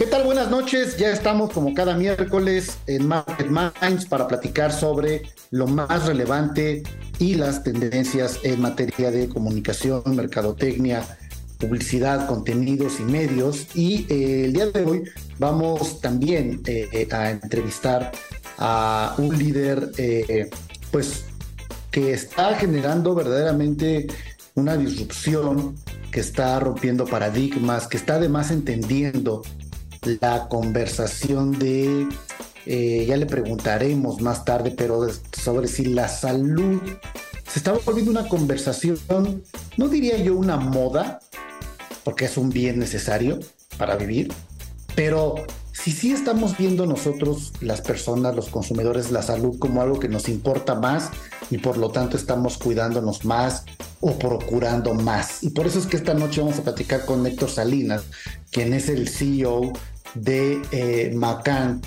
¿Qué tal? Buenas noches. Ya estamos como cada miércoles en Market Minds para platicar sobre lo más relevante y las tendencias en materia de comunicación, mercadotecnia, publicidad, contenidos y medios. Y eh, el día de hoy vamos también eh, a entrevistar a un líder, eh, pues, que está generando verdaderamente una disrupción, que está rompiendo paradigmas, que está además entendiendo la conversación de, ya le preguntaremos más tarde, pero sobre si la salud se está volviendo una conversación, no diría yo una moda, porque es un bien necesario para vivir, pero si sí estamos viendo nosotros, las personas, los consumidores, la salud como algo que nos importa más y por lo tanto estamos cuidándonos más o procurando más. Y por eso es que esta noche vamos a platicar con Héctor Salinas, quien es el CEO de eh, Macan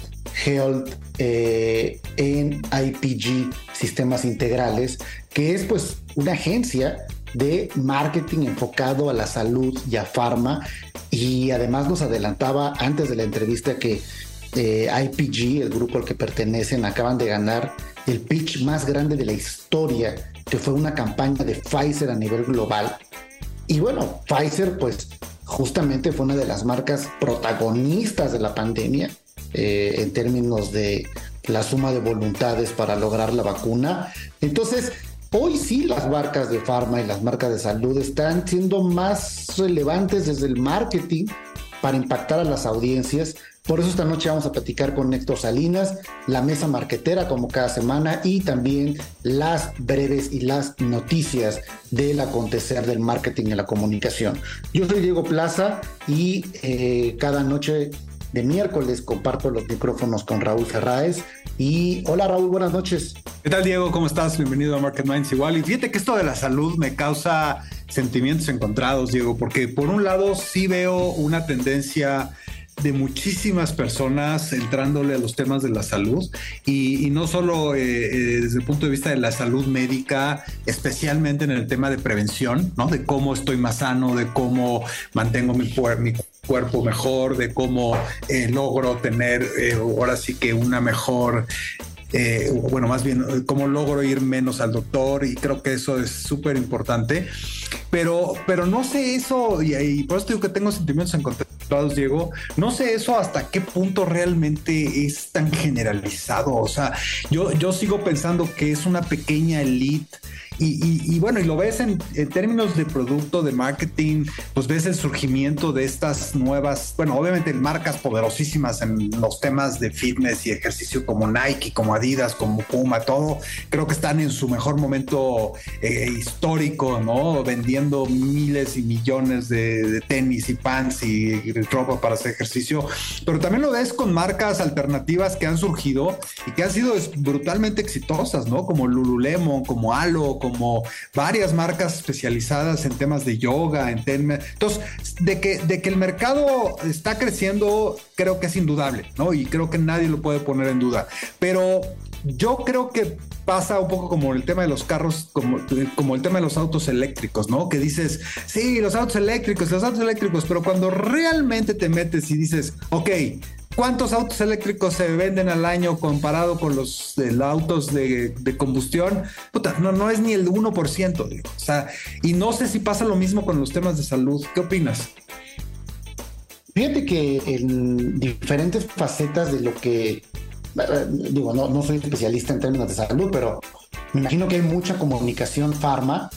Health eh, en IPG Sistemas Integrales, que es pues una agencia de marketing enfocado a la salud y a farma. Y además nos adelantaba antes de la entrevista que eh, IPG, el grupo al que pertenecen, acaban de ganar el pitch más grande de la historia, que fue una campaña de Pfizer a nivel global. Y bueno, Pfizer pues justamente fue una de las marcas protagonistas de la pandemia eh, en términos de la suma de voluntades para lograr la vacuna. Entonces, Hoy sí las marcas de farma y las marcas de salud están siendo más relevantes desde el marketing para impactar a las audiencias. Por eso esta noche vamos a platicar con Héctor Salinas, la mesa marquetera como cada semana y también las breves y las noticias del acontecer del marketing y la comunicación. Yo soy Diego Plaza y eh, cada noche de miércoles comparto los micrófonos con Raúl Ferráez. Y hola Raúl, buenas noches. ¿Qué tal Diego? ¿Cómo estás? Bienvenido a Market Minds igual. Y fíjate que esto de la salud me causa sentimientos encontrados, Diego, porque por un lado sí veo una tendencia de muchísimas personas entrándole a los temas de la salud y, no solo eh, eh, desde el punto de vista de la salud médica, especialmente en el tema de prevención, ¿no? De cómo estoy más sano, de cómo mantengo mi, cuerpo mejor, de cómo eh, logro tener ahora sí que una mejor bueno, más bien, cómo logro ir menos al doctor y creo que eso es súper importante. Pero, pero no sé eso, y, y, por eso digo que tengo sentimientos encontrados Diego. No sé eso hasta qué punto realmente es tan generalizado. O sea, yo, yo sigo pensando que es una pequeña elite y, bueno, y lo ves en, términos de producto, de marketing, pues ves el surgimiento de estas nuevas, bueno, obviamente marcas poderosísimas en los temas de fitness y ejercicio como Nike, como Adidas, como Puma, todo, creo que están en su mejor momento eh, histórico, ¿no? Vendiendo miles y millones de, tenis y pants y, ropa para hacer ejercicio, pero también lo ves con marcas alternativas que han surgido y que han sido brutalmente exitosas, ¿no? Como Lululemon, como Halo, como varias marcas especializadas en temas de yoga, en temas... Entonces, de que, de que el mercado está creciendo, creo que es indudable, ¿no? Y creo que nadie lo puede poner en duda. Pero yo creo que pasa un poco como el tema de los carros, como, el tema de los autos eléctricos, ¿no? Que dices, sí, los autos eléctricos, los autos eléctricos, pero cuando realmente te metes y dices, ok, ¿Cuántos autos eléctricos se venden al año comparado con los, autos de, combustión? Puta, no, no es ni el 1%. Digo. O sea, y no sé si pasa lo mismo con los temas de salud. ¿Qué opinas? Fíjate que en diferentes facetas de lo que, eh, digo, no, no soy especialista en términos de salud, pero me imagino que hay mucha comunicación farma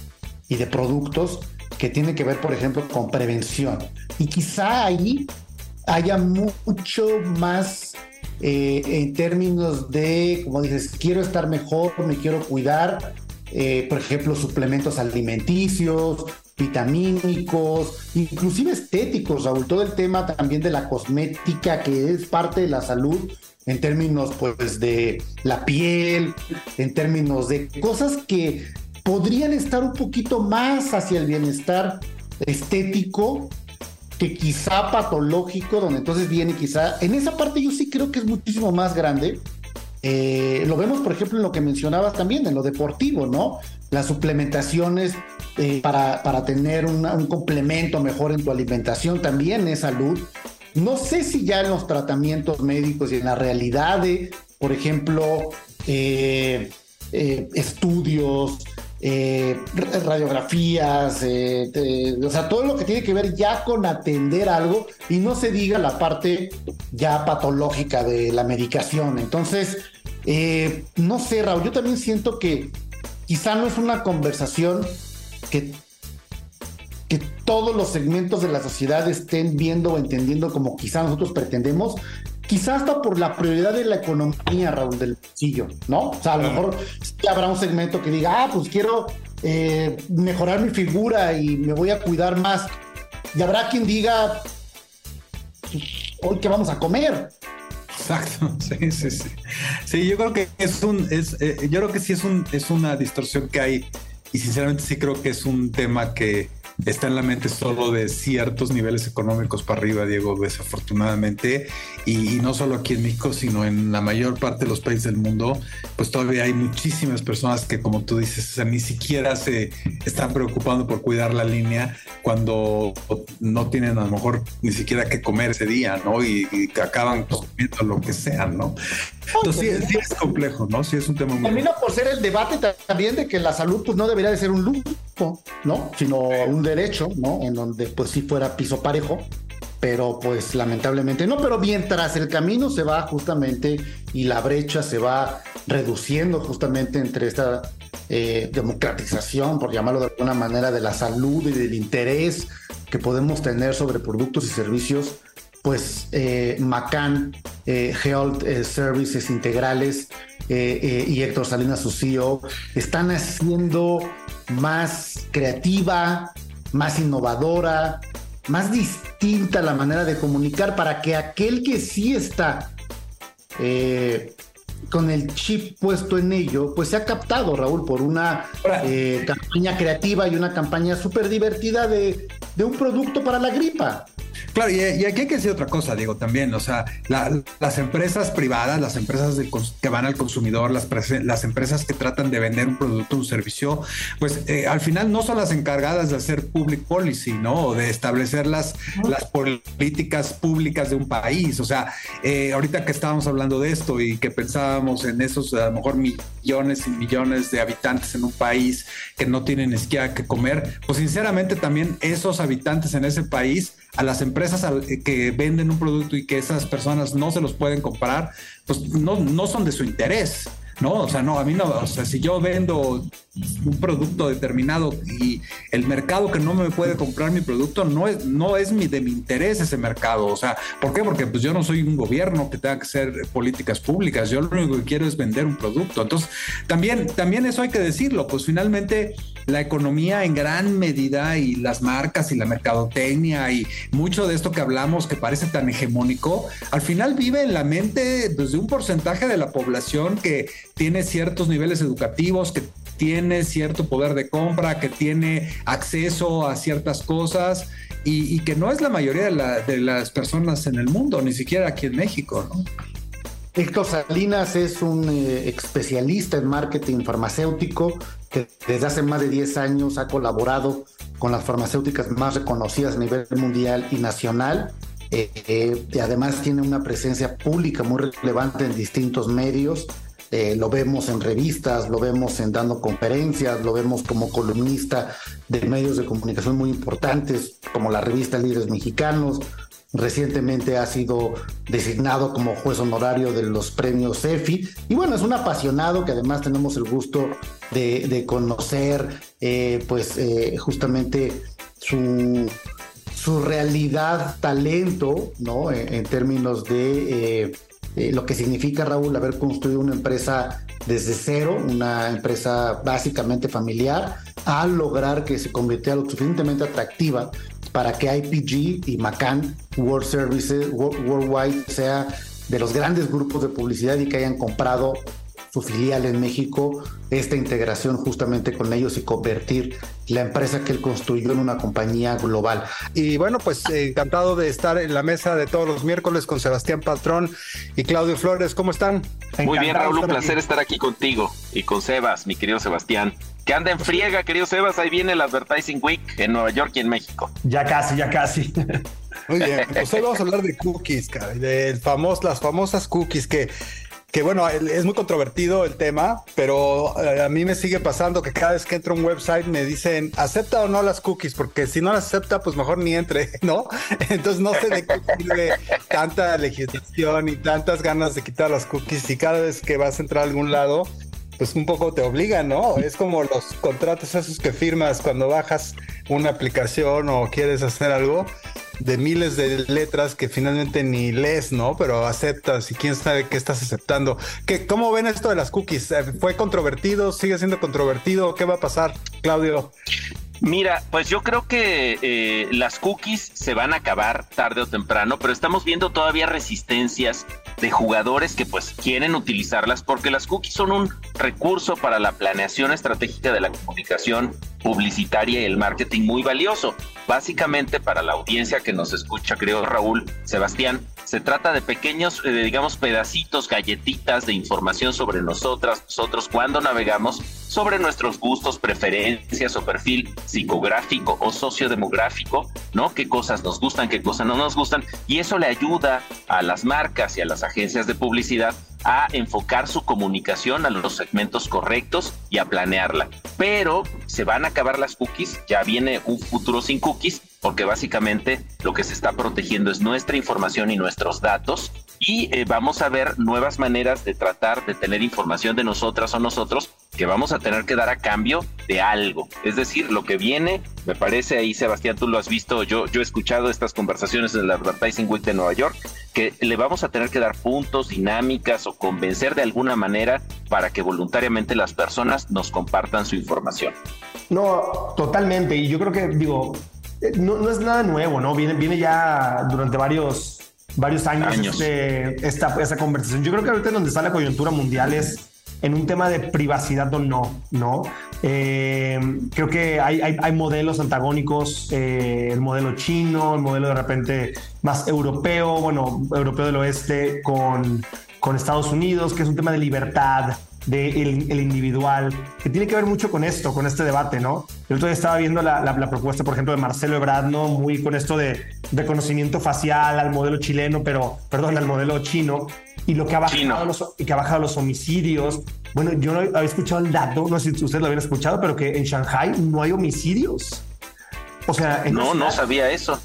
y de productos que tiene que ver, por ejemplo, con prevención. Y quizá ahí haya mucho más eh, en términos de, como dices, quiero estar mejor, me quiero cuidar, eh, por ejemplo, suplementos alimenticios, vitamínicos, inclusive estéticos, Raúl, todo el tema también de la cosmética que es parte de la salud en términos pues de la piel, en términos de cosas que podrían estar un poquito más hacia el bienestar estético que quizá patológico, donde entonces viene quizá, en esa parte yo sí creo que es muchísimo más grande. Eh, lo vemos, por ejemplo, en lo que mencionabas también, en lo deportivo, ¿no? Las suplementaciones eh, para, para, tener un complemento mejor en tu alimentación también es salud. No sé si ya en los tratamientos médicos y en la realidad de, por ejemplo, eh, estudios, eh, radiografías, eh, o sea, todo lo que tiene que ver ya con atender algo y no se diga la parte ya patológica de la medicación. Entonces, eh, no sé, Raúl, yo también siento que quizá no es una conversación que, que todos los segmentos de la sociedad estén viendo o entendiendo como quizá nosotros pretendemos, quizás hasta por la prioridad de la economía, Raúl, del bolsillo, ¿no? O sea, a lo mejor sí habrá un segmento que diga, ah, pues quiero eh, mejorar mi figura y me voy a cuidar más. Y habrá quien diga, pues, hoy qué vamos a comer. Exacto, sí, sí, sí. Sí, yo creo que es un, es, eh, yo creo que sí es un, es una distorsión que hay y sinceramente sí creo que es un tema que está en la mente solo de ciertos niveles económicos para arriba, Diego, desafortunadamente. Y, no solo aquí en México, sino en la mayor parte de los países del mundo, pues todavía hay muchísimas personas que, como tú dices, o sea, ni siquiera se están preocupando por cuidar la línea cuando no tienen a lo mejor ni siquiera que comer ese día, ¿no? Y, y acaban comiendo lo que sea, ¿no? Entonces sí, es complejo, ¿no? Sí es un tema muy... Termina por ser el debate también de que la salud pues no debería de ser un lujo, ¿no? Sino un derecho, ¿no? En donde pues sí fuera piso parejo, pero pues lamentablemente no, pero mientras el camino se va justamente y la brecha se va reduciendo justamente entre esta eh, democratización, por llamarlo de alguna manera, de la salud y del interés que podemos tener sobre productos y servicios, pues eh, Macan eh, Health eh, Services Integrales y Héctor Salinas, su CEO, están haciendo más creativa, más innovadora, más distinta la manera de comunicar para que aquel que sí está con el chip puesto en ello, pues se ha captado, Raúl, por una campaña creativa y una campaña súper divertida de, de un producto para la gripa. Claro, y, aquí hay que decir otra cosa, Diego, también, o sea, las empresas privadas, las empresas que van al consumidor, las, las empresas que tratan de vender un producto, un servicio, pues eh, al final no son las encargadas de hacer public policy, ¿no? O de establecer las, las políticas públicas de un país. O sea, eh, ahorita que estábamos hablando de esto y que pensábamos en esos a lo mejor millones y millones de habitantes en un país que no tienen siquiera que comer, pues sinceramente también esos habitantes en ese país a las empresas que venden un producto y que esas personas no se los pueden comprar, pues no, no son de su interés. ¿no? O sea, no, a mí no, o sea, si yo vendo un producto determinado y el mercado que no me puede comprar mi producto no es, no es mi, de mi interés ese mercado. O sea, ¿por qué? Porque pues yo no soy un gobierno que tenga que hacer políticas públicas. Yo lo único que quiero es vender un producto. Entonces, también, también eso hay que decirlo. Pues finalmente la economía en gran medida y las marcas y la mercadotecnia y mucho de esto que hablamos que parece tan hegemónico, al final vive en la mente pues, un porcentaje de la población que tiene ciertos niveles educativos, que tiene cierto poder de compra, que tiene acceso a ciertas cosas y, que no es la mayoría de, las personas en el mundo, ni siquiera aquí en México, ¿no? Héctor Salinas es un eh, especialista en marketing farmacéutico que desde hace más de 10 años ha colaborado con las farmacéuticas más reconocidas a nivel mundial y nacional. Eh, eh, y además tiene una presencia pública muy relevante en distintos medios. Eh, lo vemos en revistas, lo vemos en dando conferencias, lo vemos como columnista de medios de comunicación muy importantes, como la revista Líderes Mexicanos, recientemente ha sido designado como juez honorario de los premios EFI. Y bueno, es un apasionado que además tenemos el gusto de, conocer, eh, pues eh, justamente su, su realidad, talento, ¿no? En, términos de eh, lo que significa, Raúl, haber construido una empresa desde cero, una empresa básicamente familiar, a lograr que se convirtiera lo suficientemente atractiva para que IPG y Macan World Services Worldwide sea de los grandes grupos de publicidad y que hayan comprado su filial en México, esta integración justamente con ellos y convertir la empresa que él construyó en una compañía global. Y bueno, pues eh, encantado de estar en la mesa de todos los miércoles con Sebastián Patrón y Claudio Flores. ¿Cómo están? Muy bien, Raúl, un placer estar aquí contigo y con Sebas, mi querido Sebastián. Que anda en friega, querido Sebas, ahí viene el Advertising Week en Nueva York y en México. Ya casi, ya casi. Muy bien, pues hoy vamos a hablar de cookies, cara, de famos, las famosas cookies que que bueno, es muy controvertido el tema, pero eh, a mí me sigue pasando que cada vez que entro a un website me dicen, acepta o no las cookies, porque si no las acepta, pues mejor ni entre, ¿no? Entonces no sé de qué sirve tanta legislación y tantas ganas de quitar las cookies y cada vez que vas a entrar a algún lado, pues un poco te obligan, ¿no? Es como los contratos esos que firmas cuando bajas una aplicación o quieres hacer algo de miles de letras que finalmente ni lees, ¿no? Pero aceptas y quién sabe qué estás aceptando. ¿Qué, ¿Cómo ven esto de las cookies? Eh, ¿Fue controvertido? ¿Sigue siendo controvertido? ¿Qué va a pasar, Claudio? Mira, pues yo creo que eh, las cookies se van a acabar tarde o temprano, pero estamos viendo todavía resistencias de jugadores que pues quieren utilizarlas porque las cookies son un recurso para la planeación estratégica de la comunicación publicitaria y el marketing muy valioso. Básicamente para la audiencia que nos escucha, creo Raúl, Sebastián, se trata de pequeños, eh, digamos, pedacitos, galletitas de información sobre nosotras, nosotros cuando navegamos, sobre nuestros gustos, preferencias o perfil psicográfico o sociodemográfico, ¿no? Qué cosas nos gustan, qué cosas no nos gustan. Y eso le ayuda a las marcas y a las agencias de publicidad a enfocar su comunicación a los segmentos correctos y a planearla. Pero se van a acabar las cookies, ya viene un futuro sin cookies, porque básicamente lo que se está protegiendo es nuestra información y nuestros datos y eh, vamos a ver nuevas maneras de tratar de tener información de nosotras o nosotros que vamos a tener que dar a cambio de algo. Es decir, lo que viene, me parece ahí, Sebastián, tú lo has visto, yo, yo he escuchado estas conversaciones en la Advertising Week de Nueva York, que le vamos a tener que dar puntos, dinámicas o convencer de alguna manera para que voluntariamente las personas nos compartan su información. No, totalmente. Y yo creo que, digo, eh, no, es nada nuevo, ¿no? Viene, viene ya durante varios, varios años, Este, esta, esta conversación. Yo creo que ahorita donde está la coyuntura mundial es en un tema de privacidad o no, ¿no? Eh, creo que hay, hay, modelos antagónicos, eh, el modelo chino, el modelo de repente más europeo, bueno, europeo del oeste con, con Estados Unidos, que es un tema de libertad, del el individual, que tiene que ver mucho con esto, con este debate, ¿no? Yo todavía estaba viendo la, la, propuesta, por ejemplo, de Marcelo Ebrard, ¿no? Muy con esto de reconocimiento facial al modelo chileno, pero, perdón, al modelo chino, y lo que ha bajado, los, y que ha bajado los homicidios. Bueno, yo no había escuchado el dato, no sé si ustedes lo habían escuchado, pero que en Shanghai no hay homicidios. O sea, no, no sabía eso.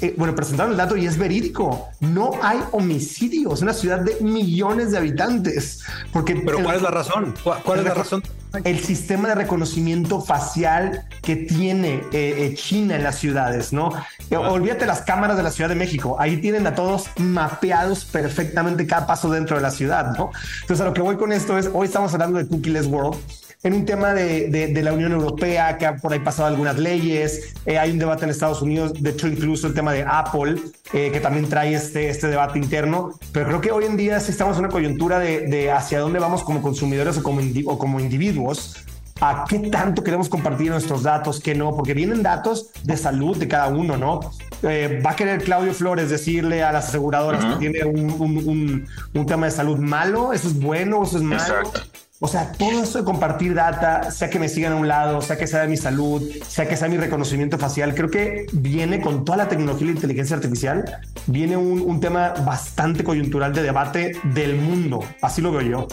Eh, bueno, presentaron el dato y es verídico. No hay homicidios. Es una ciudad de millones de habitantes. Porque Pero ¿cuál es la razón? ¿Cuál, es la razón? El sistema de reconocimiento facial que tiene eh, eh, China en las ciudades, ¿no? Olvídate las cámaras de la Ciudad de México. Ahí tienen a todos mapeados perfectamente cada paso dentro de la ciudad, ¿no? Entonces, a lo que voy con esto es, hoy estamos hablando de Cookieless World en un tema de, de, la Unión Europea, que ha por ahí pasado algunas leyes, eh, hay un debate en Estados Unidos, de hecho incluso el tema de Apple, eh, que también trae este, este debate interno, pero creo que hoy en día sí estamos en una coyuntura de, de hacia dónde vamos como consumidores o como, o como individuos, a qué tanto queremos compartir nuestros datos, qué no, porque vienen datos de salud de cada uno, ¿no? Eh, va a querer Claudio Flores decirle a las aseguradoras que tiene un, un, un, tema de salud malo, eso es bueno, eso es malo. Exacto. O sea, todo eso de compartir data, sea que me sigan a un lado, sea que sea de mi salud, sea que sea mi reconocimiento facial, creo que viene con toda la tecnología y la inteligencia artificial, viene un, tema bastante coyuntural de debate del mundo. Así lo veo yo.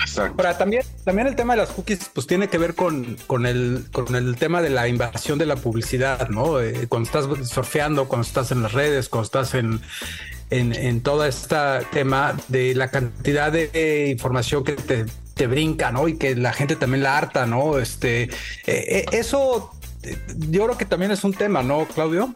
Exacto. Ahora, también, también el tema de las cookies, pues tiene que ver con, con, el, con el tema de la invasión de la publicidad, ¿no? Eh, cuando estás surfeando, cuando estás en las redes, cuando estás en, en, en todo este tema de la cantidad de información que te, brinca, ¿no? Y que la gente también la harta, ¿no? Este, eh, eh, eso eh, yo creo que también es un tema, ¿no, Claudio?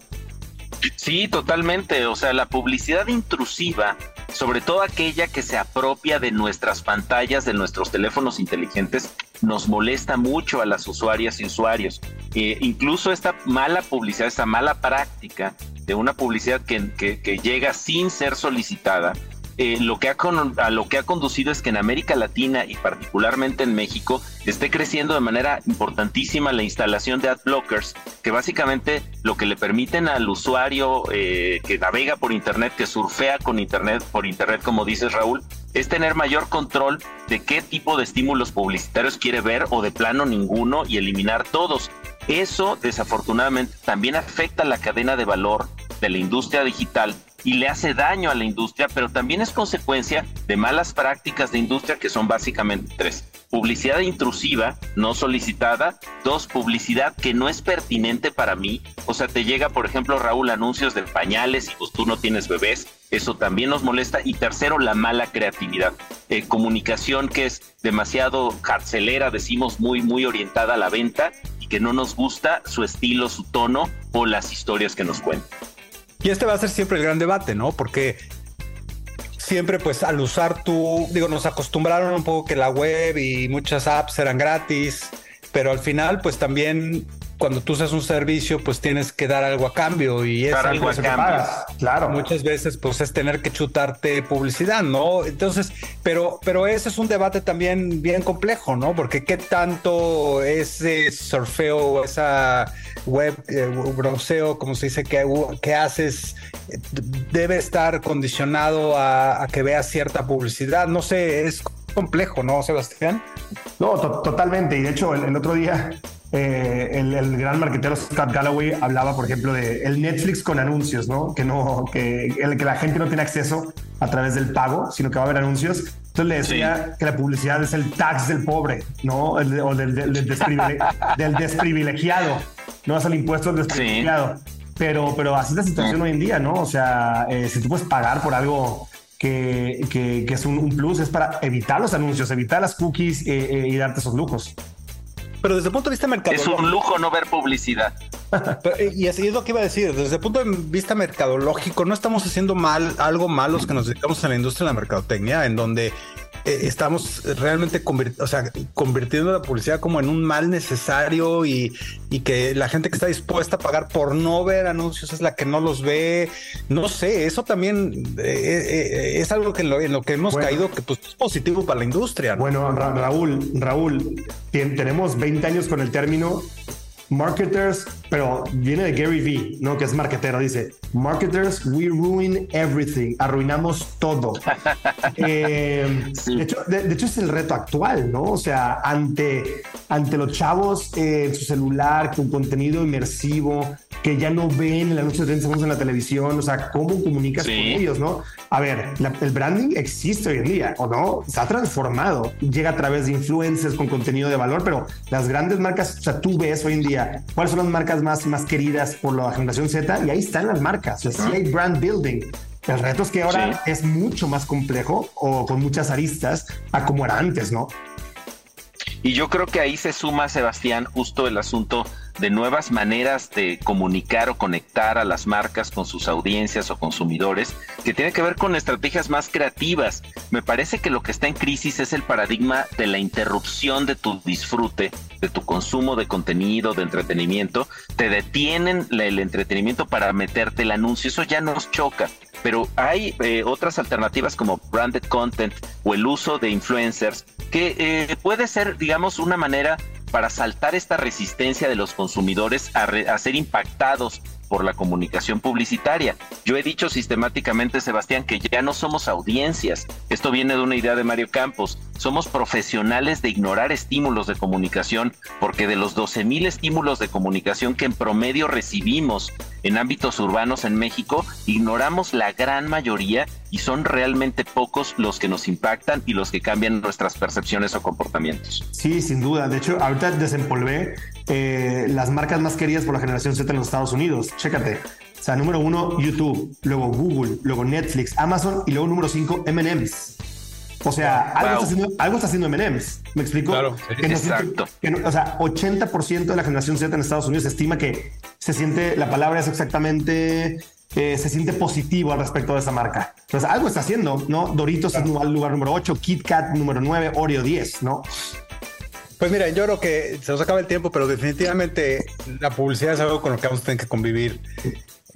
Sí, totalmente. O sea, la publicidad intrusiva, sobre todo aquella que se apropia de nuestras pantallas, de nuestros teléfonos inteligentes, nos molesta mucho a las usuarias y usuarios. Incluso esta mala publicidad, esta mala práctica de una publicidad que llega sin ser solicitada, eh, lo que ha a lo que ha conducido es que en América Latina y particularmente en México esté creciendo de manera importantísima la instalación de ad blockers, que básicamente lo que le permiten al usuario eh, que navega por internet, que surfea con internet por internet, como dices Raúl, es tener mayor control de qué tipo de estímulos publicitarios quiere ver o de plano ninguno y eliminar todos. Eso desafortunadamente también afecta la cadena de valor de la industria digital y le hace daño a la industria, pero también es consecuencia de malas prácticas de industria que son básicamente tres. Publicidad intrusiva, no solicitada. Dos, publicidad que no es pertinente para mí. O sea, te llega, por ejemplo, Raúl, anuncios de pañales y pues tú no tienes bebés. Eso también nos molesta. Y tercero, la mala creatividad. Eh, comunicación que es demasiado carcelera, decimos muy, muy orientada a la venta y que no nos gusta su estilo, su tono o las historias que nos cuentan. Y este va a ser siempre el gran debate, ¿no? Porque siempre, pues, al usar tu, digo, nos acostumbraron un poco que la web y muchas apps eran gratis, pero al final, pues también cuando tú usas un servicio, pues tienes que dar algo a cambio y es algo a cambio. Claro, muchas veces pues es tener que chutarte publicidad, ¿no? Entonces, pero, pero ese es un debate también bien complejo, ¿no? Porque qué tanto ese surfeo, esa web eh, browseo, como se dice, que, que haces, debe estar condicionado a, a que veas cierta publicidad. No sé, es complejo, ¿no, Sebastián? No, totalmente. Y de hecho, el, otro día eh, el, gran marquetero Scott Galloway hablaba, por ejemplo, de el Netflix con anuncios, ¿no? Que no, que, el, que la gente no tiene acceso a través del pago, sino que va a haber anuncios. Entonces le decía que la publicidad es el tax del pobre, ¿no? o del, del, desprivilegiado, no es el impuesto del desprivilegiado. Pero, pero así es la situación hoy en día, ¿no? O sea, eh, si tú puedes pagar por algo que, que, es un, plus, es para evitar los anuncios, evitar las cookies eh, eh, y darte esos lujos. Pero desde el punto de vista mercadológico. Es un lujo no ver publicidad. Y así es lo que iba a decir. Desde el punto de vista mercadológico, no estamos haciendo mal algo malo los que nos dedicamos a la industria de la mercadotecnia, en donde eh, estamos realmente o sea, convirtiendo la publicidad como en un mal necesario y, que la gente que está dispuesta a pagar por no ver anuncios es la que no los ve. No sé, eso también eh, eh, es algo que en lo, que hemos caído que pues, es positivo para la industria. Bueno, Raúl, Raúl, tenemos 20 años con el término marketers, pero viene de Gary Vee, ¿no? Que es marketero, dice, marketers, we ruin everything, arruinamos todo. Eh, de, hecho, de, hecho, es el reto actual, ¿no? O sea, ante, ante los chavos eh, en su celular, con contenido inmersivo, que ya no ven el anuncio de 30 segundos en la televisión, o sea, ¿cómo comunicas con ellos, no? A ver, el branding existe hoy en día, ¿o no? Se ha transformado, llega a través de influencers con contenido de valor, pero las grandes marcas, o sea, tú ves hoy en día cuáles son las marcas más, más queridas por la generación Z y ahí están las marcas, o sea, sí hay brand building. El reto es que ahora es mucho más complejo o con muchas aristas a como era antes, ¿no? Y yo creo que ahí se suma, Sebastián, justo el asunto de nuevas maneras de comunicar o conectar a las marcas con sus audiencias o consumidores, que tiene que ver con estrategias más creativas. Me parece que lo que está en crisis es el paradigma de la interrupción de tu disfrute, de tu consumo de contenido, de entretenimiento. Te detienen el entretenimiento para meterte el anuncio. Eso ya nos choca pero hay eh, otras alternativas como branded content o el uso de influencers que eh, puede ser, digamos, una manera para saltar esta resistencia de los consumidores a, ser impactados por la comunicación publicitaria. Yo he dicho sistemáticamente, Sebastián, que ya no somos audiencias. Esto viene de una idea de Mario Campos. Somos profesionales de ignorar estímulos de comunicación, porque de los 12 mil estímulos de comunicación que en promedio recibimos en ámbitos urbanos en México, ignoramos la gran mayoría y son realmente pocos los que nos impactan y los que cambian nuestras percepciones o comportamientos. Sí, sin duda. De hecho, ahorita desempolvé eh, las marcas más queridas por la generación Z en los Estados Unidos. Chécate. O sea, número uno, YouTube, luego Google, luego Netflix, Amazon y luego número cinco, M&M's. O sea, algo, está haciendo, algo está haciendo M&M's. ¿Me explico? Claro, que no exacto. que no- o sea, 80% de la generación Z en Estados Unidos estima que se siente, la palabra es exactamente, eh, se siente positivo al respecto de esa marca. Entonces, algo está haciendo, ¿no? Doritos es el lugar número 8, Kit Kat número 9, Oreo 10, ¿no? Pues mira, yo creo que se nos acaba el tiempo, pero definitivamente la publicidad es algo con lo que vamos a tener que convivir.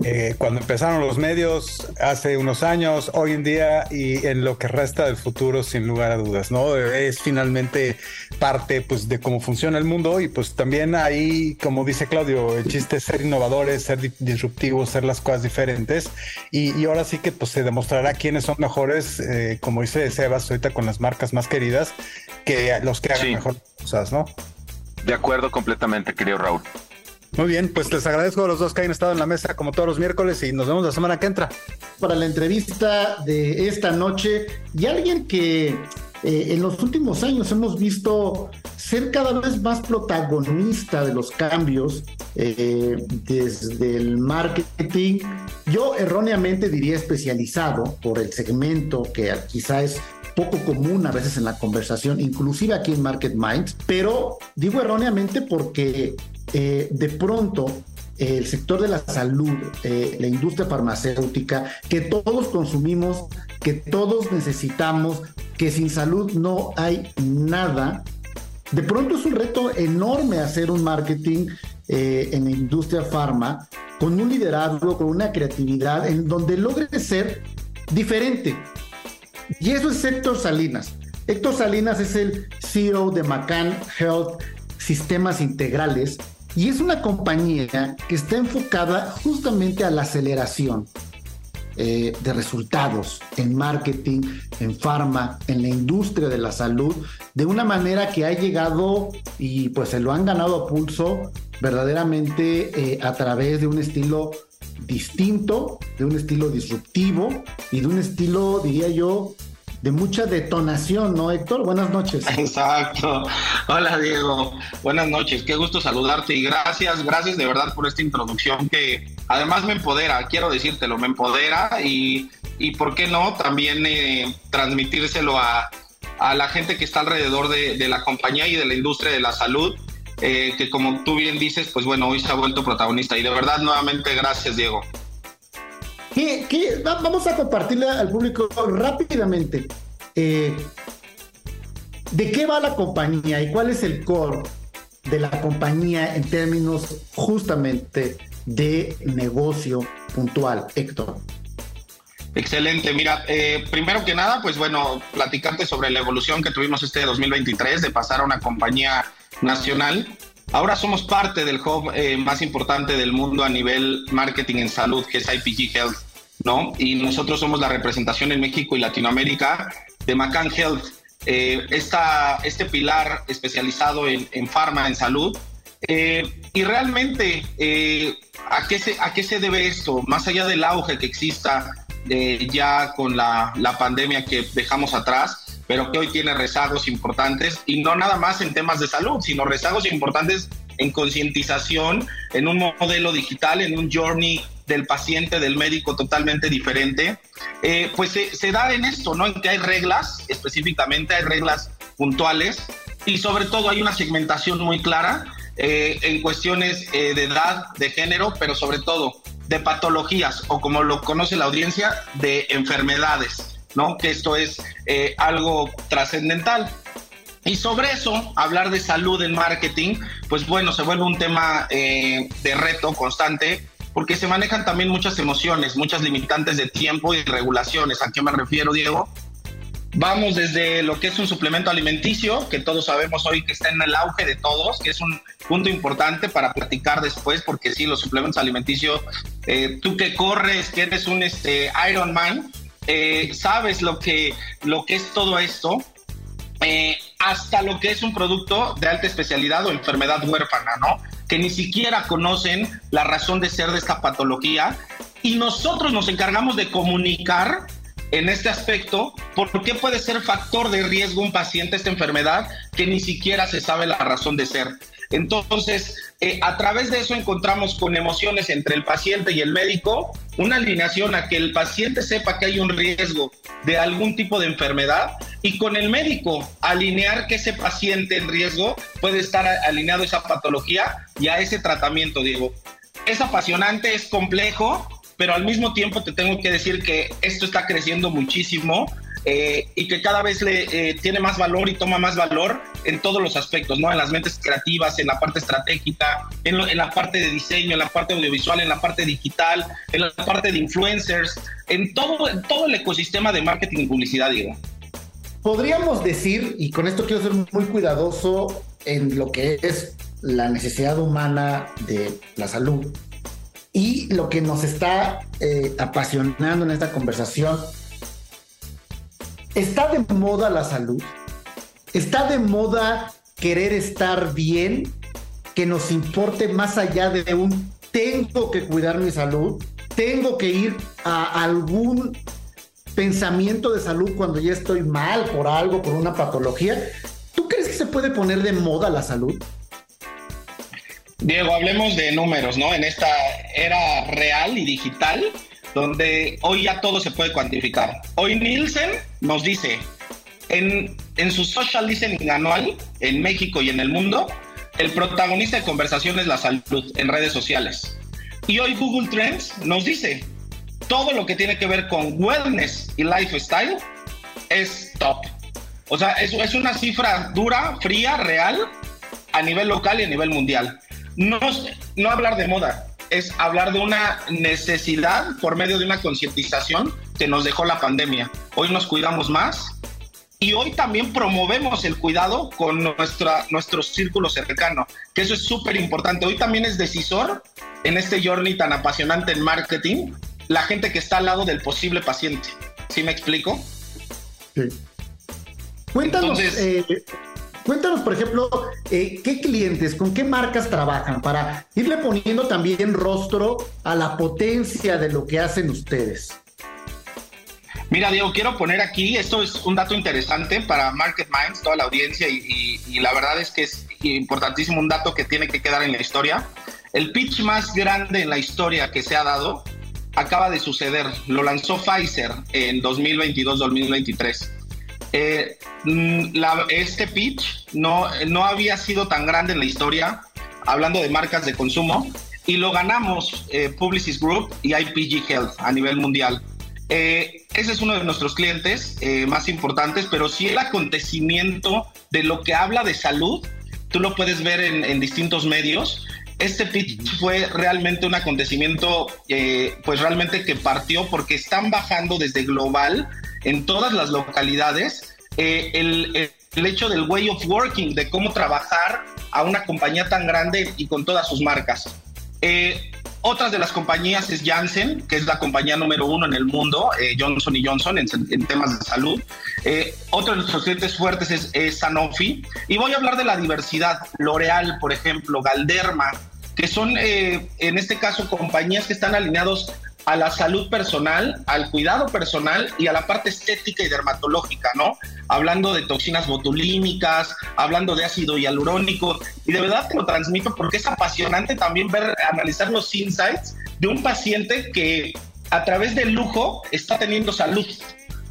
Eh, cuando empezaron los medios hace unos años, hoy en día y en lo que resta del futuro, sin lugar a dudas, ¿no? Es finalmente parte pues de cómo funciona el mundo y pues también ahí, como dice Claudio, el chiste es ser innovadores, ser di- disruptivos, ser las cosas diferentes y, y ahora sí que pues se demostrará quiénes son mejores, eh, como dice Sebas ahorita con las marcas más queridas, que los que hagan Sí. mejor cosas, ¿no? De acuerdo completamente, querido Raúl. Muy bien, pues les agradezco a los dos que hayan estado en la mesa como todos los miércoles y nos vemos la semana que entra. para la entrevista de esta noche y alguien que eh, en los últimos años hemos visto ser cada vez más protagonista de los cambios eh, desde el marketing. Yo erróneamente diría especializado por el segmento que quizá es poco común a veces en la conversación, inclusive aquí en Market Minds, pero digo erróneamente porque eh, de pronto el sector de la salud, eh, la industria farmacéutica, que todos consumimos, que todos necesitamos, que sin salud no hay nada. De pronto es un reto enorme hacer un marketing eh, en la industria farma con un liderazgo, con una creatividad en donde logre ser diferente. Y eso es Héctor Salinas. Héctor Salinas es el CEO de Macan Health Sistemas Integrales y es una compañía que está enfocada justamente a la aceleración eh, de resultados en marketing, en farma, en la industria de la salud, de una manera que ha llegado y pues se lo han ganado a pulso verdaderamente eh, a través de un estilo distinto, de un estilo disruptivo y de un estilo, diría yo, de mucha detonación, ¿no, Héctor? Buenas noches. Exacto. Hola Diego, buenas noches, qué gusto saludarte y gracias, gracias de verdad por esta introducción que además me empodera, quiero decírtelo, me empodera y, y por qué no también eh, transmitírselo a, a la gente que está alrededor de, de la compañía y de la industria de la salud, eh, que como tú bien dices, pues bueno, hoy se ha vuelto protagonista y de verdad nuevamente gracias Diego. ¿Qué, qué- va- vamos a compartirle al público rápidamente. eh, ¿De qué va la compañía y cuál es el core de la compañía en términos justamente de negocio puntual, Héctor? Excelente, mira, eh, primero que nada, pues bueno, platicarte sobre la evolución que tuvimos este 2023 de pasar a una compañía nacional. Ahora somos parte del hub eh, más importante del mundo a nivel marketing en salud, que es IPG Health, ¿no? Y nosotros somos la representación en México y Latinoamérica de Macan Health, eh, esta, este pilar especializado en, en farma, en salud. Eh, y realmente, eh, ¿a, qué se, ¿a qué se debe esto? Más allá del auge que exista eh, ya con la, la pandemia que dejamos atrás, pero que hoy tiene rezagos importantes y no nada más en temas de salud, sino rezagos importantes en concientización, en un modelo digital, en un journey del paciente, del médico totalmente diferente, eh, pues se, se da en esto, ¿no? En que hay reglas, específicamente hay reglas puntuales y sobre todo hay una segmentación muy clara eh, en cuestiones eh, de edad, de género, pero sobre todo de patologías o como lo conoce la audiencia, de enfermedades, ¿no? Que esto es eh, algo trascendental. Y sobre eso, hablar de salud en marketing, pues bueno, se vuelve un tema eh, de reto constante porque se manejan también muchas emociones, muchas limitantes de tiempo y regulaciones. ¿A qué me refiero, Diego? Vamos desde lo que es un suplemento alimenticio, que todos sabemos hoy que está en el auge de todos, que es un punto importante para platicar después, porque sí, los suplementos alimenticios, eh, tú que corres, que eres un este, Ironman, eh, sabes lo que, lo que es todo esto, eh, hasta lo que es un producto de alta especialidad o enfermedad huérfana, ¿no? Que ni siquiera conocen la razón de ser de esta patología y nosotros nos encargamos de comunicar en este aspecto por qué puede ser factor de riesgo un paciente esta enfermedad que ni siquiera se sabe la razón de ser. Entonces, eh, a través de eso encontramos con emociones entre el paciente y el médico una alineación a que el paciente sepa que hay un riesgo de algún tipo de enfermedad y con el médico alinear que ese paciente en riesgo puede estar alineado a esa patología y a ese tratamiento, Diego. Es apasionante, es complejo, pero al mismo tiempo te tengo que decir que esto está creciendo muchísimo eh, y que cada vez le eh, tiene más valor y toma más valor en todos los aspectos, ¿no? En las mentes creativas, en la parte estratégica, en, en, la parte de diseño, en la parte audiovisual, en la parte digital, en la parte de influencers, en todo, en todo el ecosistema de marketing y publicidad, digo. Podríamos decir, y con esto quiero ser muy cuidadoso en lo que es la necesidad humana de la salud y lo que nos está eh, apasionando en esta conversación ¿Está de moda la salud? ¿Está de moda querer estar bien? Que nos importe más allá de un tengo que cuidar mi salud, tengo que ir a algún pensamiento de salud cuando ya estoy mal por algo, por una patología. ¿Tú crees que se puede poner de moda la salud? Diego, hablemos de números, ¿no? En esta era real y digital, donde hoy ya todo se puede cuantificar. Hoy Nielsen nos dice, en, en su social listening anual, en México y en el mundo, el protagonista de conversación es la salud en redes sociales. Y hoy Google Trends nos dice, todo lo que tiene que ver con wellness y lifestyle es top. O sea, es, es una cifra dura, fría, real, a nivel local y a nivel mundial. No, no hablar de moda, es hablar de una necesidad por medio de una concientización que nos dejó la pandemia. Hoy nos cuidamos más y hoy también promovemos el cuidado con nuestra, nuestro círculo cercano, que eso es súper importante. Hoy también es decisor en este journey tan apasionante en marketing, la gente que está al lado del posible paciente. ¿Sí me explico? Sí. Cuéntanos, Entonces, eh, Cuéntanos, por ejemplo, eh, qué clientes, con qué marcas trabajan para irle poniendo también rostro a la potencia de lo que hacen ustedes. Mira, Diego, quiero poner aquí, esto es un dato interesante para Market Minds, toda la audiencia, y, y, y la verdad es que es importantísimo, un dato que tiene que quedar en la historia. El pitch más grande en la historia que se ha dado acaba de suceder, lo lanzó Pfizer en 2022-2023. Eh, mm, la, este pitch no, no había sido tan grande en la historia, hablando de marcas de consumo, y lo ganamos eh, Publicis Group y IPG Health a nivel mundial. Eh, ese es uno de nuestros clientes eh, más importantes, pero si el acontecimiento de lo que habla de salud, tú lo puedes ver en, en distintos medios. Este pitch fue realmente un acontecimiento, eh, pues realmente que partió porque están bajando desde global en todas las localidades eh, el, el, hecho del way of working, de cómo trabajar a una compañía tan grande y con todas sus marcas. Eh, otras de las compañías es Janssen, que es la compañía número uno en el mundo, eh, Johnson y Johnson en, en, temas de salud. Eh, otro de nuestros clientes fuertes es, es, Sanofi. Y voy a hablar de la diversidad. L'Oreal, por ejemplo, Galderma, que son eh, en este caso compañías que están alineados a la salud personal, al cuidado personal y a la parte estética y dermatológica, ¿no? Hablando de toxinas botulínicas, hablando de ácido hialurónico, y de verdad te lo transmito porque es apasionante también ver, analizar los insights de un paciente que a través del lujo está teniendo salud.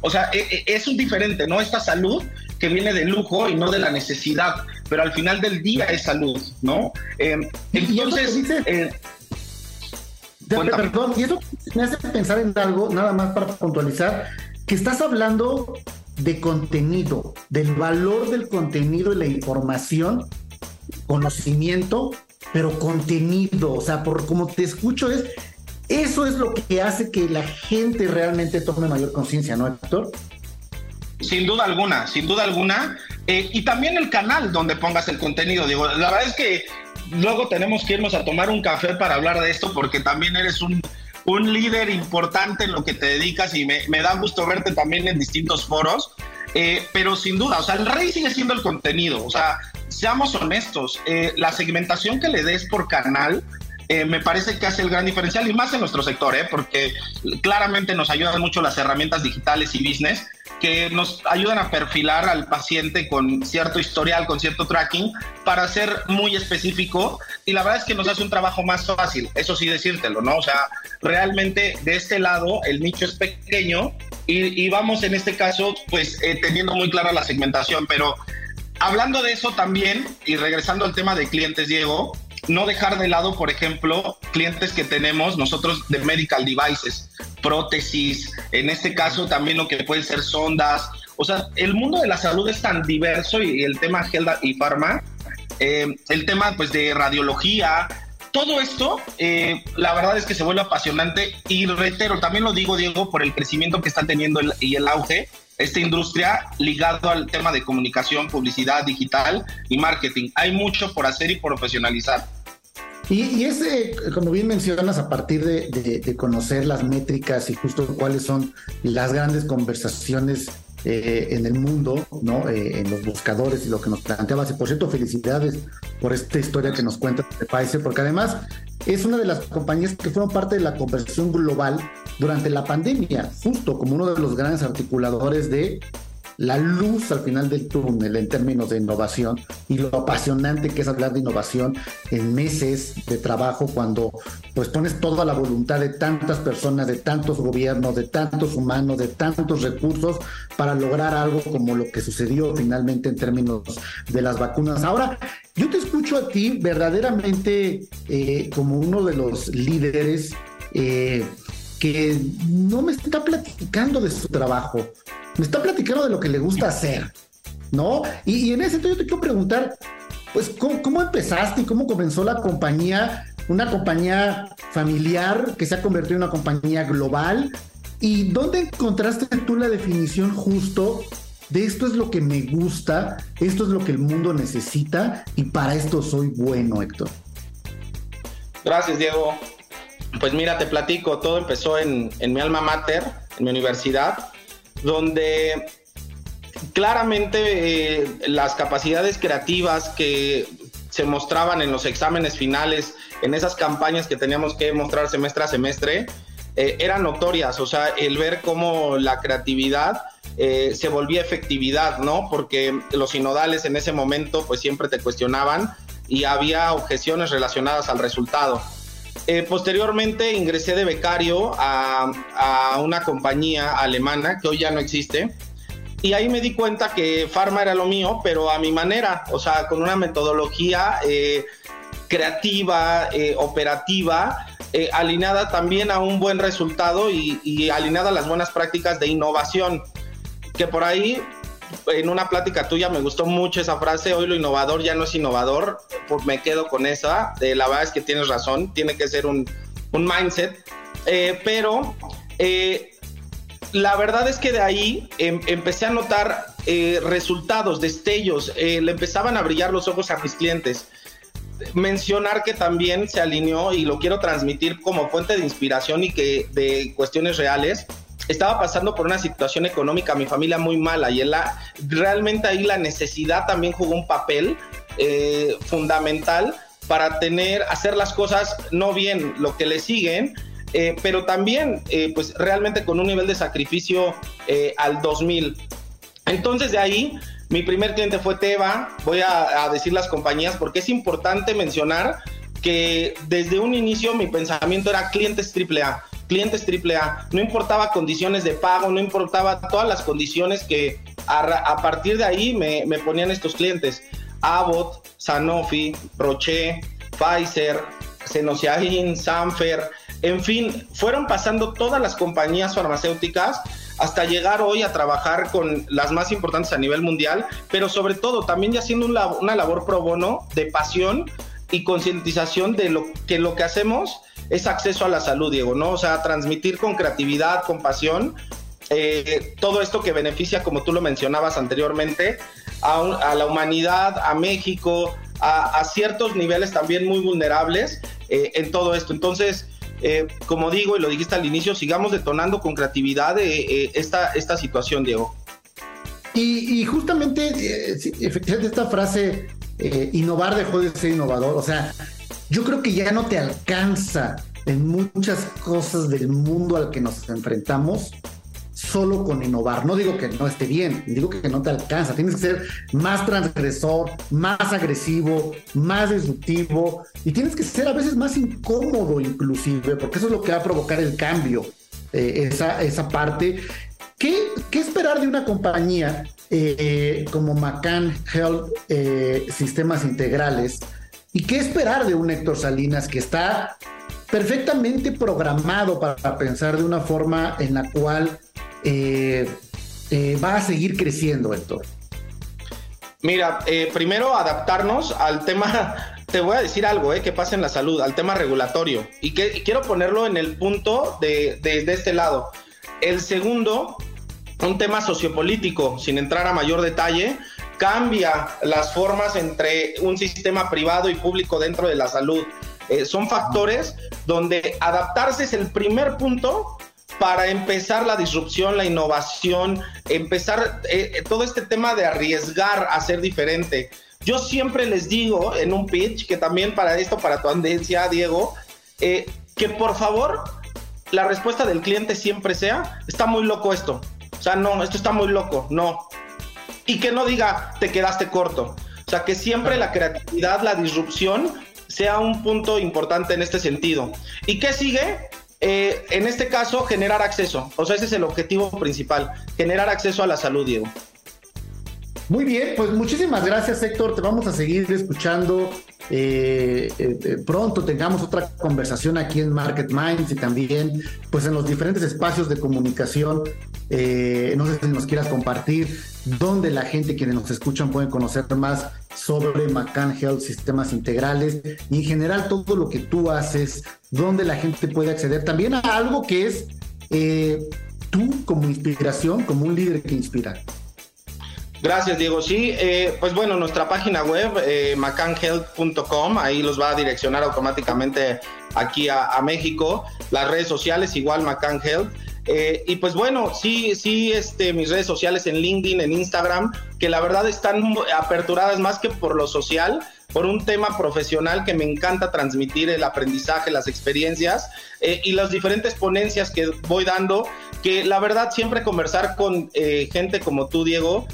O sea, es un diferente, ¿no? Esta salud que viene de lujo y no de la necesidad, pero al final del día es salud, ¿no? Eh, entonces... Perdón, y eso me hace pensar en algo, nada más para puntualizar, que estás hablando de contenido, del valor del contenido y la información, conocimiento, pero contenido, o sea, por como te escucho es, eso es lo que hace que la gente realmente tome mayor conciencia, ¿no, Héctor? Sin duda alguna, sin duda alguna. Eh, y también el canal donde pongas el contenido. Digo, la verdad es que luego tenemos que irnos a tomar un café para hablar de esto porque también eres un, un líder importante en lo que te dedicas y me, me da gusto verte también en distintos foros. Eh, pero sin duda, o sea, el rey sigue siendo el contenido. O sea, seamos honestos, eh, la segmentación que le des por canal eh, me parece que hace el gran diferencial y más en nuestro sector, ¿eh? porque claramente nos ayudan mucho las herramientas digitales y business que nos ayudan a perfilar al paciente con cierto historial, con cierto tracking, para ser muy específico. Y la verdad es que nos hace un trabajo más fácil, eso sí decírtelo, ¿no? O sea, realmente de este lado el nicho es pequeño y, y vamos en este caso, pues eh, teniendo muy clara la segmentación. Pero hablando de eso también, y regresando al tema de clientes, Diego, no dejar de lado, por ejemplo, clientes que tenemos nosotros de medical devices, prótesis, en este caso también lo que pueden ser sondas. O sea, el mundo de la salud es tan diverso y, el tema health y pharma, eh, el tema pues de radiología, todo esto, eh, la verdad es que se vuelve apasionante y reitero, también lo digo, Diego, por el crecimiento que está teniendo y el auge esta industria ligado al tema de comunicación, publicidad digital y marketing. Hay mucho por hacer y profesionalizar. Y, ese, como bien mencionas, a partir de, conocer las métricas y justo cuáles son las grandes conversaciones eh, en el mundo, ¿no? Eh, en los buscadores y lo que nos planteabas. Y por cierto, felicidades por esta historia que nos cuentas de Pfizer, porque además es una de las compañías que fueron parte de la conversión global durante la pandemia, justo como uno de los grandes articuladores de la luz al final del túnel en términos de innovación y lo apasionante que es hablar de innovación en meses de trabajo cuando pues pones toda la voluntad de tantas personas, de tantos gobiernos, de tantos humanos, de tantos recursos para lograr algo como lo que sucedió finalmente en términos de las vacunas. Ahora, yo te escucho a ti verdaderamente eh, como uno de los líderes eh, que no me está platicando de su trabajo, me está platicando de lo que le gusta hacer, ¿no? Y, en ese sentido yo te quiero preguntar, pues, ¿cómo, empezaste y cómo comenzó la compañía? Una compañía familiar que se ha convertido en una compañía global. ¿Y dónde encontraste tú la definición justo de esto es lo que me gusta, esto es lo que el mundo necesita y para esto soy bueno, Héctor? Gracias, Diego. Pues mira, te platico, todo empezó en, en mi alma mater, en mi universidad donde claramente eh, las capacidades creativas que se mostraban en los exámenes finales, en esas campañas que teníamos que mostrar semestre a semestre, eh, eran notorias, o sea, el ver cómo la creatividad eh, se volvía efectividad, ¿no? Porque los sinodales en ese momento pues siempre te cuestionaban y había objeciones relacionadas al resultado. Eh, posteriormente ingresé de becario a, una compañía alemana que hoy ya no existe. Y ahí me di cuenta que Pharma era lo mío, pero a mi manera, o sea, con una metodología eh, creativa, eh, operativa, alineada también a un buen resultado y, y alineada a las buenas prácticas de innovación. Que por ahí en una plática tuya me gustó mucho esa frase, hoy lo innovador ya no es innovador, me quedo con esa, de la verdad es que tienes razón, tiene que ser un, mindset, eh, pero eh, la verdad es que de ahí em, empecé a notar eh, resultados, destellos, le empezaban a brillar los ojos a mis clientes. Mencionar que también se alineó y lo quiero transmitir como fuente de inspiración y que de cuestiones reales estaba pasando por una situación económica, mi familia muy mala, y la, realmente ahí la necesidad también jugó un papel eh, fundamental para tener, hacer las cosas no bien lo que le siguen, eh, pero también eh, pues realmente con un nivel de sacrificio al 2000. Entonces de ahí mi primer cliente fue Teva, voy a, decir las compañías porque es importante mencionar que desde un inicio mi pensamiento era clientes AAA clientes AAA. No importaba condiciones de pago, no importaba todas las condiciones que a, partir de ahí me, ponían estos clientes. Abbott, Sanofi, Roche, Pfizer, Senociain, Sanfer, en fin, fueron pasando todas las compañías farmacéuticas hasta llegar hoy a trabajar con las más importantes a nivel mundial, pero sobre todo también ya haciendo una labor pro bono de pasión y concientización de lo que lo que hacemos es acceso a la salud, Diego, ¿no? O sea, transmitir con creatividad, con pasión, eh, todo esto que beneficia, como tú lo mencionabas anteriormente, a, la humanidad, a México, a, ciertos niveles también muy vulnerables eh, en todo esto. Entonces, eh, como digo y lo dijiste al inicio, sigamos detonando con creatividad esta, esta situación, Diego. Y, justamente, efectivamente, esta frase, innovar dejó de ser innovador, o sea, yo creo que ya no te alcanza en muchas cosas del mundo al que nos enfrentamos solo con innovar. No digo que no esté bien, digo que no te alcanza. Tienes que ser más transgresor, más agresivo, más disruptivo y tienes que ser a veces más incómodo inclusive, porque eso es lo que va a provocar el cambio, eh, esa, esa parte. ¿Qué, ¿Qué, esperar de una compañía eh, como McCann Health eh, Sistemas Integrales? ¿Y qué esperar de un Héctor Salinas que está perfectamente programado para pensar de una forma en la cual eh, eh, va a seguir creciendo, Héctor? Mira, eh, primero adaptarnos al tema, te voy a decir algo que pasa en la salud, al tema regulatorio. Y que quiero ponerlo en el punto de, de este lado. El segundo, un tema sociopolítico, sin entrar a mayor detalle, cambia las formas entre un sistema privado y público dentro de la salud. Eh, son factores donde adaptarse es el primer punto para empezar la disrupción, la innovación, empezar eh, eh, todo este tema de arriesgar a ser diferente. Yo siempre les digo en un pitch, que también para esto, para tu tendencia, Diego, que por favor la respuesta del cliente siempre sea, está muy loco esto. O sea, no, esto está muy loco, no y que no diga te quedaste corto. O sea, que siempre la creatividad, la disrupción sea un punto importante en este sentido. ¿Y qué sigue? Eh, en este caso, generar acceso. O sea, ese es el objetivo principal, generar acceso a la salud, Diego. Muy bien, pues muchísimas gracias Héctor, te vamos a seguir escuchando. Eh, eh, pronto tengamos otra conversación aquí en Market Minds y también pues en los diferentes espacios de comunicación. no sé si nos quieras compartir donde la gente quienes nos escuchan pueden conocer más sobre McCann Health Sistemas Integrales y en general todo lo que tú haces, donde la gente puede acceder también a algo que es eh, tú como inspiración, como un líder que inspira. Gracias, Diego. Sí, eh, pues bueno, nuestra página web, eh, macanhealth.com, ahí los va a direccionar automáticamente aquí a, México. Las redes sociales, igual Macan Health. Eh, y pues bueno, sí, sí, este, mis redes sociales en LinkedIn, en Instagram, que la verdad están aperturadas más que por lo social, por un tema profesional que me encanta transmitir el aprendizaje, las experiencias eh, y las diferentes ponencias que voy dando, que la verdad siempre conversar con eh, gente como tú, Diego,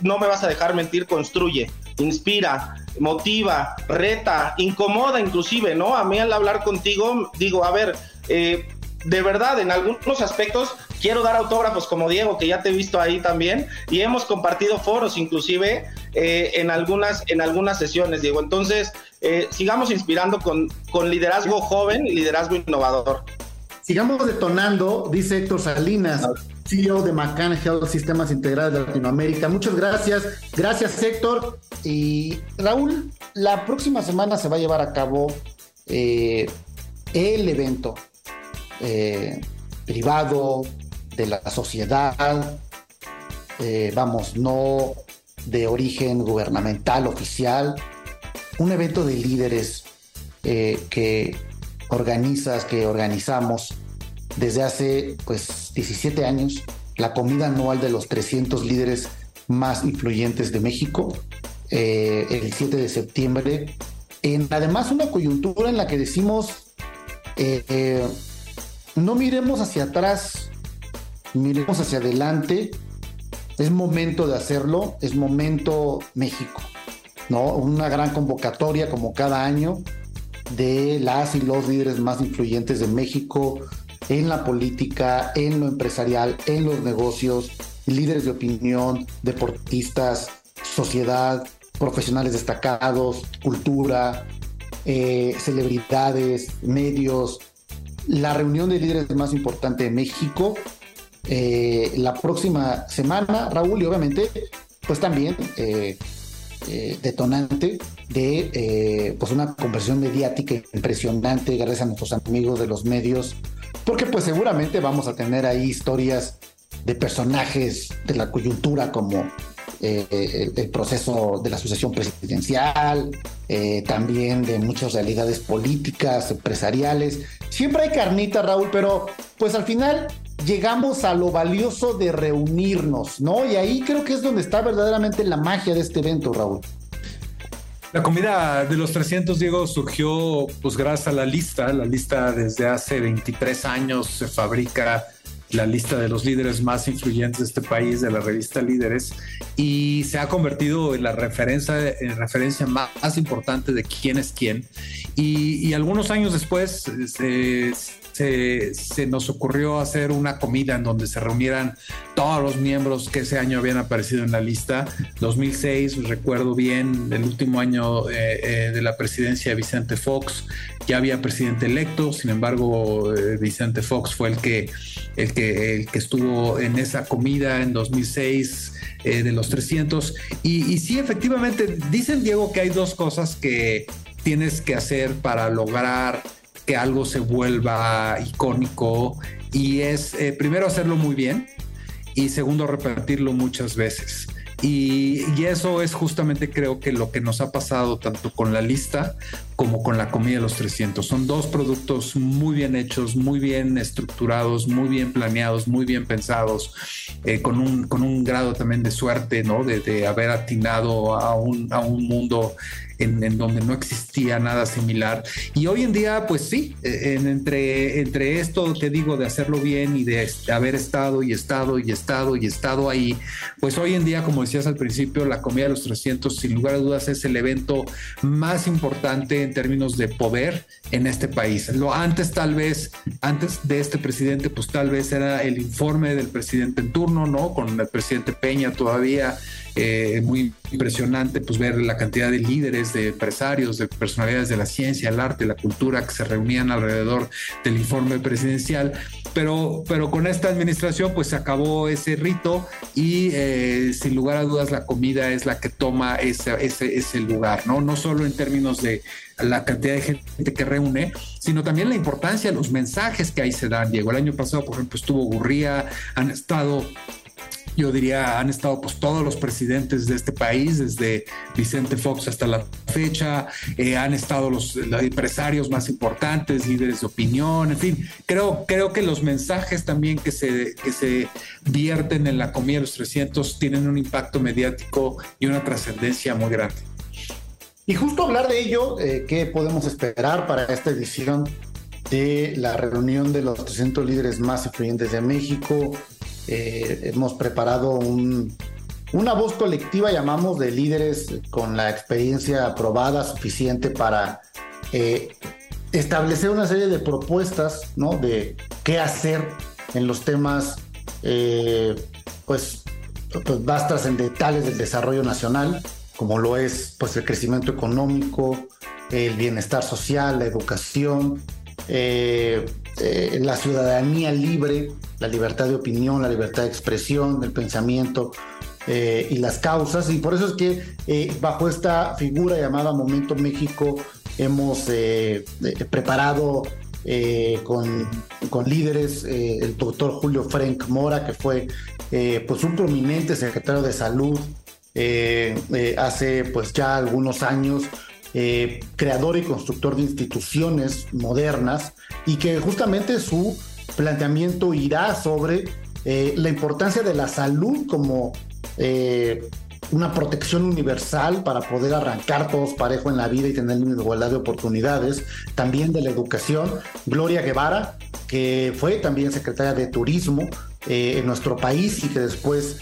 no me vas a dejar mentir, construye, inspira, motiva, reta, incomoda inclusive, ¿no? A mí al hablar contigo digo, a ver, eh, de verdad, en algunos aspectos quiero dar autógrafos como Diego, que ya te he visto ahí también, y hemos compartido foros inclusive eh, en, algunas, en algunas sesiones, Diego. Entonces, eh, sigamos inspirando con, con liderazgo joven y liderazgo innovador. Sigamos detonando, dice Héctor Salinas, CEO de McCann Health Sistemas Integrados de Latinoamérica. Muchas gracias. Gracias, Héctor. Y Raúl, la próxima semana se va a llevar a cabo eh, el evento eh, privado, de la sociedad, eh, vamos, no de origen gubernamental, oficial, un evento de líderes que organizas, que organizamos desde hace pues 17 años, la comida anual de los 300 líderes más influyentes de México, el 7 de septiembre, en además una coyuntura en la que decimos no miremos hacia atrás, miremos hacia adelante. Es momento de hacerlo, es momento México, ¿no? Una gran convocatoria como cada año de las y los líderes más influyentes de México en la política, en lo empresarial, en los negocios, líderes de opinión, deportistas, sociedad, profesionales destacados, cultura, eh, celebridades, medios, la reunión de líderes más importante de México eh, la próxima semana, Raúl, y obviamente, pues también eh, detonante de pues una conversión mediática impresionante gracias a nuestros amigos de los medios, porque pues seguramente vamos a tener ahí historias de personajes de la coyuntura como eh, el, proceso de la sucesión presidencial, eh, también de muchas realidades políticas, empresariales. Siempre hay carnita, Raúl, pero pues al final llegamos a lo valioso de reunirnos, ¿no? Y ahí creo que es donde está verdaderamente la magia de este evento, Raúl. La comida de los 300, Diego, surgió pues gracias a la lista. La lista desde hace 23 años se fabrica la lista de los líderes más influyentes de este país, de la revista Líderes, y se ha convertido en la referencia, en referencia más, importante de quién es quién. Y, y algunos años después se, se, nos ocurrió hacer una comida en donde se reunieran todos los miembros que ese año habían aparecido en la lista. 2006, recuerdo bien, el último año eh, eh, de la presidencia de Vicente Fox, ya había presidente electo, sin embargo, eh, Vicente Fox fue el que, el, que, el que estuvo en esa comida en 2006 de los 300. Y, y sí, efectivamente, dicen Diego que hay dos cosas que tienes que hacer para lograr algo se vuelva icónico y es eh, primero hacerlo muy bien y segundo repetirlo muchas veces. Y, eso es justamente creo que lo que nos ha pasado tanto con la lista como con la comida de los 300. Son dos productos muy bien hechos, muy bien estructurados, muy bien planeados, muy bien pensados, eh, con, un, con un grado también de suerte, ¿no? De, de haber atinado a un, a un mundo en, donde no existía nada similar. Y hoy en día, pues sí, eh, entre, entre esto que digo de hacerlo bien y de haber estado y estado y estado y estado ahí, pues hoy en día, como decías al principio, la comida de los 300, sin lugar a dudas, es el evento más importante en términos de poder en este país. Lo antes, tal vez, antes de este presidente, pues tal vez era el informe del presidente en turno, ¿no? Con el presidente Peña todavía eh, muy impresionante pues ver la cantidad de líderes, de empresarios, de personalidades de la ciencia, el arte, la cultura que se reunían alrededor del informe presidencial. Pero, pero con esta administración pues se acabó ese rito y eh, sin lugar a dudas la comida es la que toma ese, ese, ese lugar, ¿no? No solo en términos de la cantidad de gente que reúne, sino también la importancia los mensajes que ahí se dan, Diego. El año pasado, por ejemplo, estuvo Gurría, han estado yo diría, han estado pues todos los presidentes de este país, desde Vicente Fox hasta la fecha, eh, han estado los, empresarios más importantes, líderes de opinión, en fin, creo, creo que los mensajes también que se, que se vierten en la comida de los 300 tienen un impacto mediático y una trascendencia muy grande. Y justo hablar de ello, eh, ¿qué podemos esperar para esta edición de la reunión de los 300 líderes más influyentes de México? Eh, hemos preparado una voz colectiva, llamamos, de líderes con la experiencia aprobada suficiente para eh, establecer una serie de propuestas, ¿no? De qué hacer en los temas, eh, pues, pues, más trascendentales del desarrollo nacional, como lo es, pues, el crecimiento económico, el bienestar social, la educación, la ciudadanía libre, la libertad de opinión, la libertad de expresión, el pensamiento eh, y las causas. Y por eso es que eh, bajo esta figura llamada Momento México hemos eh, preparado con, con, líderes el doctor Julio Frank Mora, que fue pues un prominente secretario de salud hace pues ya algunos años. Creador y constructor de instituciones modernas y que justamente su planteamiento irá sobre eh, la importancia de la salud como eh, una protección universal para poder arrancar todos parejo en la vida y tener una igualdad de oportunidades, también de la educación. Gloria Guevara, que fue también secretaria de Turismo eh, en nuestro país y que después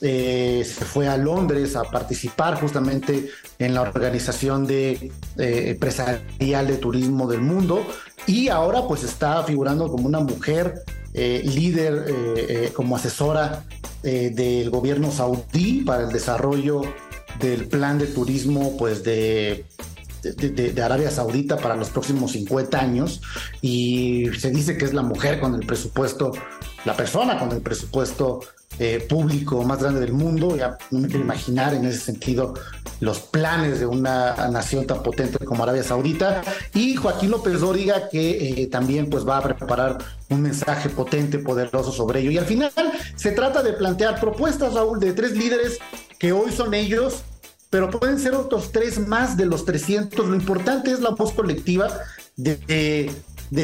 se fue a Londres a participar justamente en la organización de empresarial de turismo del mundo y ahora pues está figurando como una mujer eh, líder, eh, eh, como asesora del gobierno saudí para el desarrollo del plan de turismo pues de, de, Arabia Saudita para los próximos 50 años. Y se dice que es la mujer con el presupuesto la persona con el presupuesto eh, público más grande del mundo. Ya no me quiero imaginar en ese sentido los planes de una nación tan potente como Arabia Saudita. Y Joaquín López Dóriga, que eh, también pues, va a preparar un mensaje potente, poderoso sobre ello. Y al final se trata de plantear propuestas, Raúl, de tres líderes que hoy son ellos, pero pueden ser otros tres más de los 300. Lo importante es la voz colectiva de, de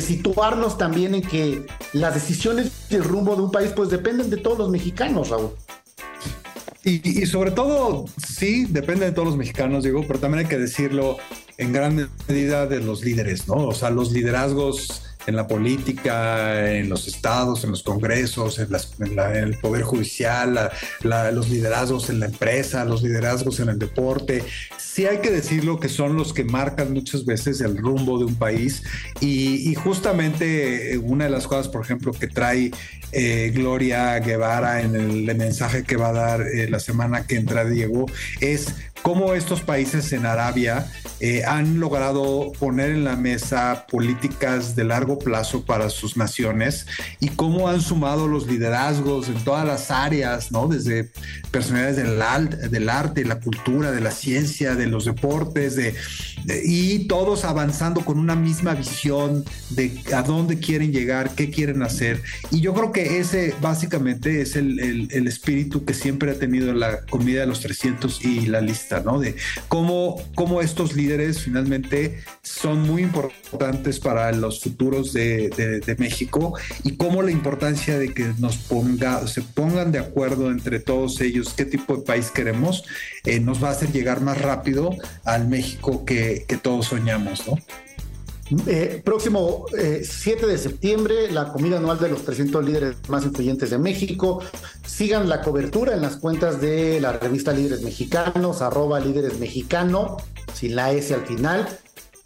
situarnos también en que las decisiones y el rumbo de un país pues dependen de todos los mexicanos, Raúl. Y, y, sobre todo, sí, depende de todos los mexicanos, digo, pero también hay que decirlo en gran medida de los líderes, ¿no? O sea, los liderazgos en la política, en los estados, en los congresos, en, las, el poder judicial, la, los liderazgos en la empresa, los liderazgos en el deporte. Sí hay que decirlo que son los que marcan muchas veces el rumbo de un país y, justamente una de las cosas, por ejemplo, que trae eh, Gloria Guevara en el, mensaje que va a dar eh, la semana que entra Diego es cómo estos países en Arabia eh, han logrado poner en la mesa políticas de largo plazo para sus naciones y cómo han sumado los liderazgos en todas las áreas, ¿no? Desde personalidades del, del arte, la cultura, de la ciencia, de los deportes, de, de, y todos avanzando con una misma visión de a dónde quieren llegar, qué quieren hacer. Y yo creo que ese básicamente es el, el, el espíritu que siempre ha tenido la comida de los 300 y la lista. ¿no? De cómo, cómo estos líderes finalmente son muy importantes para los futuros de, México y cómo la importancia de que nos ponga, se pongan de acuerdo entre todos ellos qué tipo de país queremos, eh, nos va a hacer llegar más rápido al México que, todos soñamos, ¿no? Eh, próximo eh, 7 de septiembre, la comida anual de los 300 líderes más influyentes de México. Sigan la cobertura en las cuentas de la revista Líderes Mexicanos, arroba líderes mexicano, sin la S al final.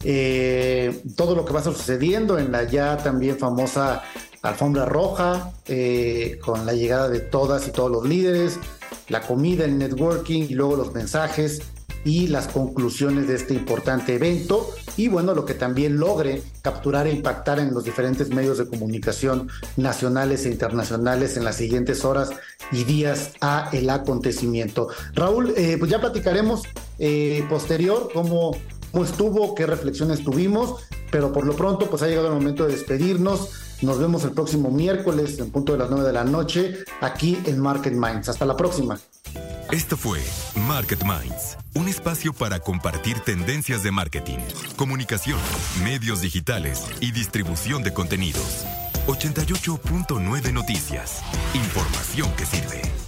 Eh, todo lo que va sucediendo en la ya también famosa alfombra roja, eh, con la llegada de todas y todos los líderes, la comida, el networking y luego los mensajes y las conclusiones de este importante evento y bueno, lo que también logre capturar e impactar en los diferentes medios de comunicación nacionales e internacionales en las siguientes horas y días a el acontecimiento. Raúl, eh, pues ya platicaremos eh, posterior cómo, cómo estuvo, qué reflexiones tuvimos, pero por lo pronto pues ha llegado el momento de despedirnos. Nos vemos el próximo miércoles en punto de las 9 de la noche aquí en Market Minds. Hasta la próxima. Esto fue Market Minds, un espacio para compartir tendencias de marketing, comunicación, medios digitales y distribución de contenidos. 88.9 Noticias. Información que sirve.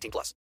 18 plus.